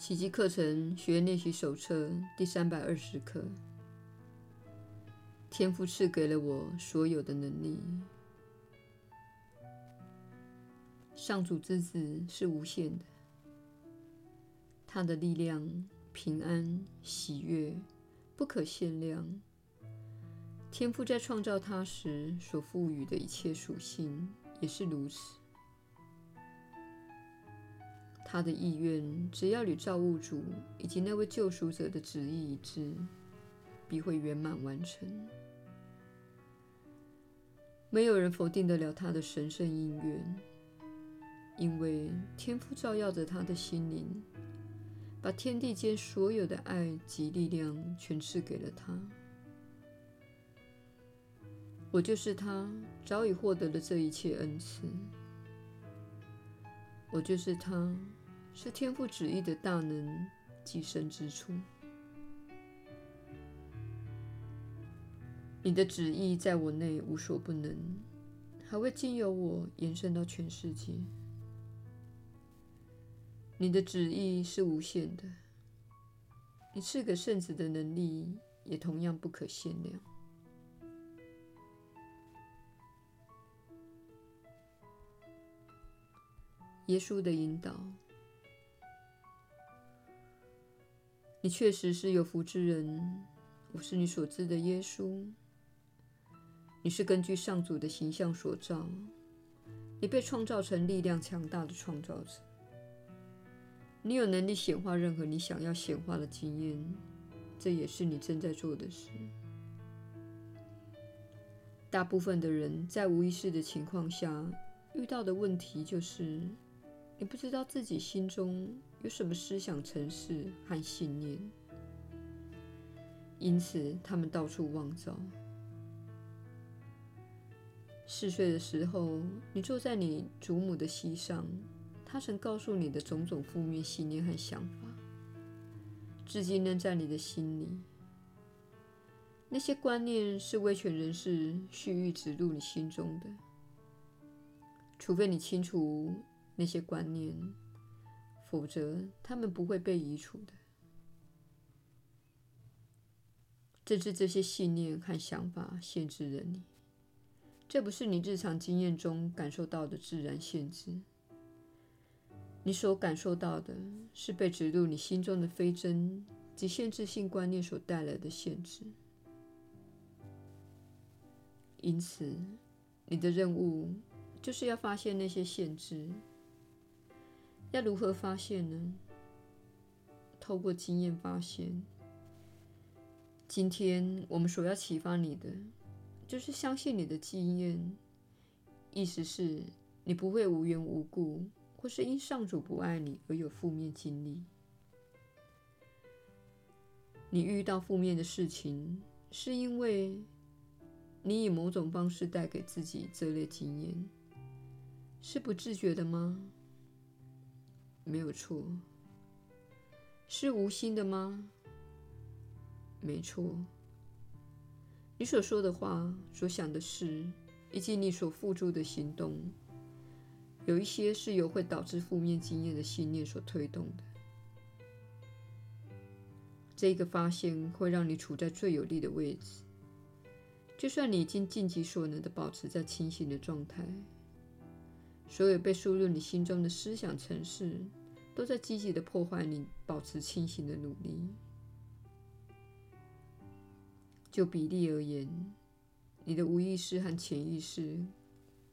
奇迹课程学员练习手册第三百二十课。天赋赐给了我所有的能力。上主之子是无限的，他的力量、平安、喜悦不可限量。天赋在创造他时所赋予的一切属性也是如此。他的意愿，只要与造物主以及那位救赎者的旨意一致，必会圆满完成。没有人否定得了他的神圣意愿，因为天父照耀着他的心灵，把天地间所有的爱及力量全赐给了他。我就是他，早已获得了这一切恩赐。我就是他。是天父旨意的大能寄生之处。你的旨意在我内无所不能，还会经由我延伸到全世界。你的旨意是无限的，你赐给圣子的能力也同样不可限量。耶稣的引导。你确实是有福之人，我是你所知的耶稣。你是根据上主的形象所造，你被创造成力量强大的创造者。你有能力显化任何你想要显化的经验，这也是你正在做的事。大部分的人在无意识的情况下遇到的问题就是，你不知道自己心中。有什么思想程式和信念？因此，他们到处妄造。四岁的时候，你坐在你祖母的膝上，她曾告诉你的种种负面信念和想法，至今仍在你的心里。那些观念是威权人士蓄意植入你心中的，除非你清除那些观念。否则，他们不会被移除的。正是这些信念和想法限制了你。这不是你日常经验中感受到的自然限制。你所感受到的是被植入你心中的非真及限制性观念所带来的限制。因此，你的任务就是要发现那些限制。要如何发现呢？透过经验发现。今天我们所要启发你的，就是相信你的经验。意思是，你不会无缘无故，或是因上主不爱你而有负面经历。你遇到负面的事情，是因为你以某种方式带给自己这类经验，是不自觉的吗？没有错，是无心的吗？没错。你所说的话、所想的事，以及你所付诸的行动，有一些是由会导致负面经验的信念所推动的。这个发现会让你处在最有利的位置，就算你已经尽己所能的保持在清醒的状态。所有被输入你心中的思想程式，都在积极地破坏你保持清醒的努力。就比例而言，你的无意识和潜意识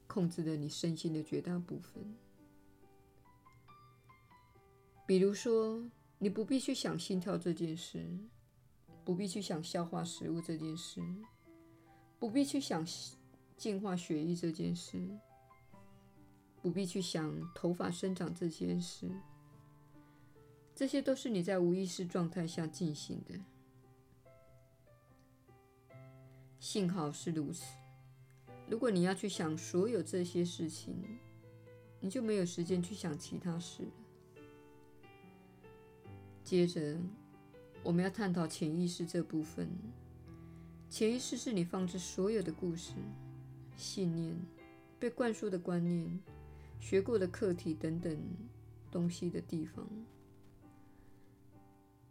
控制了你身心的绝大部分。比如说，你不必去想心跳这件事，不必去想消化食物这件事，不必去想净化血液这件事。不必去想头发生长这件事，这些都是你在无意识状态下进行的。幸好是如此。如果你要去想所有这些事情，你就没有时间去想其他事了。接着，我们要探讨潜意识这部分。潜意识是你放置所有的故事、信念、被灌输的观念。学过的课题等等东西的地方，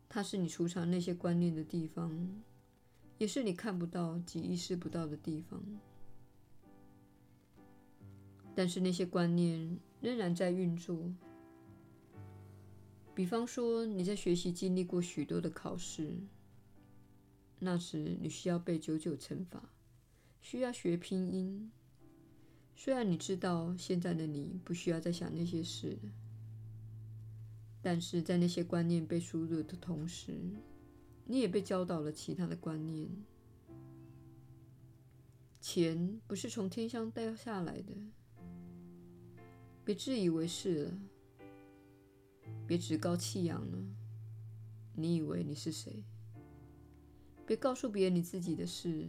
它是你储藏那些观念的地方，也是你看不到及意识不到的地方。但是那些观念仍然在运作。比方说，你在学习经历过许多的考试，那时你需要背九九乘法，需要学拼音。虽然你知道现在的你不需要再想那些事。但是在那些观念被输入的同时，你也被教导了其他的观念。钱不是从天上掉下来的，别自以为是了，别趾高气扬了。你以为你是谁？别告诉别人你自己的事，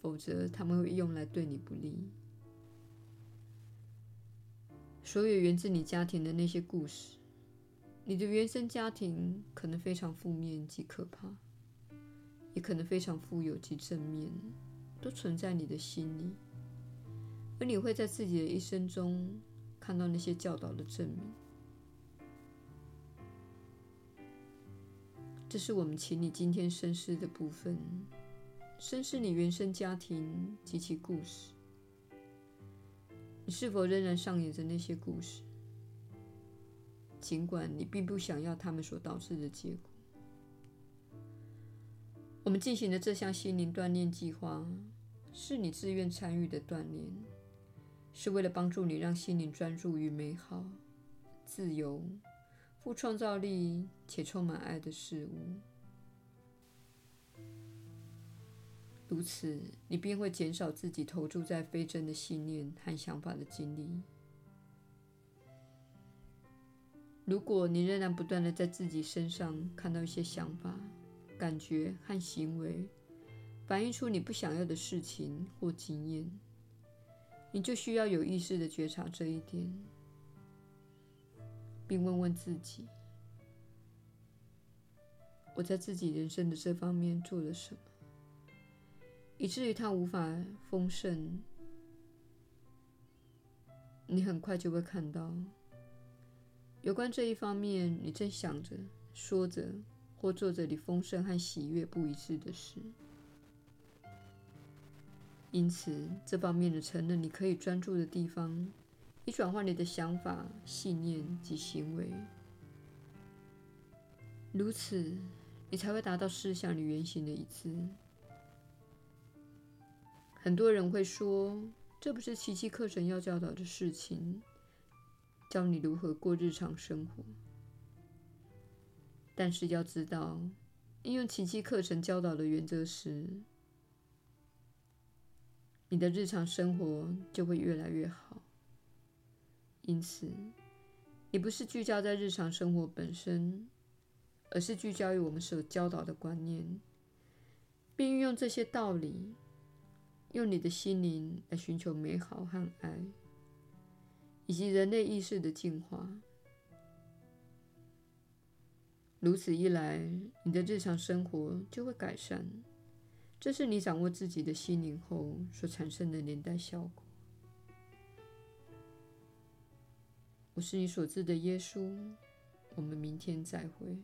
否则他们会用来对你不利。所有源自你家庭的那些故事。你的原生家庭可能非常负面及可怕，也可能非常富有及正面，都存在你的心里。而你会在自己的一生中看到那些教导的证明。这是我们请你今天深思的部分，深思你原生家庭及其故事。你是否仍然上演着那些故事？尽管你并不想要他们所导致的结果，我们进行的这项心灵锻炼计划是你自愿参与的锻炼，是为了帮助你让心灵专注于美好、自由、富创造力且充满爱的事物。如此，你便会减少自己投注在非真的信念和想法的精力。如果你仍然不断的在自己身上看到一些想法、感觉和行为，反映出你不想要的事情或经验，你就需要有意识的觉察这一点，并问问自己：我在自己人生的这方面做了什么，以至于它无法丰盛？你很快就会看到。有关这一方面，你正想着、说着或做着你丰盛和喜悦不一致的事，因此这方面的承认你可以专注的地方，以转换你的想法、信念及行为，如此你才会达到实相与原型的一致。很多人会说，这不是奇迹课程要教导的事情。教你如何过日常生活，但是要知道，应用奇迹课程教导的原则时，你的日常生活就会越来越好。因此，你不是聚焦在日常生活本身，而是聚焦于我们所教导的观念，并运用这些道理，用你的心灵来寻求美好和爱。以及人类意识的进化。如此一来，你的日常生活就会改善。这是你掌握自己的心灵后所产生的连带效果。我是你所知的耶稣。我们明天再会。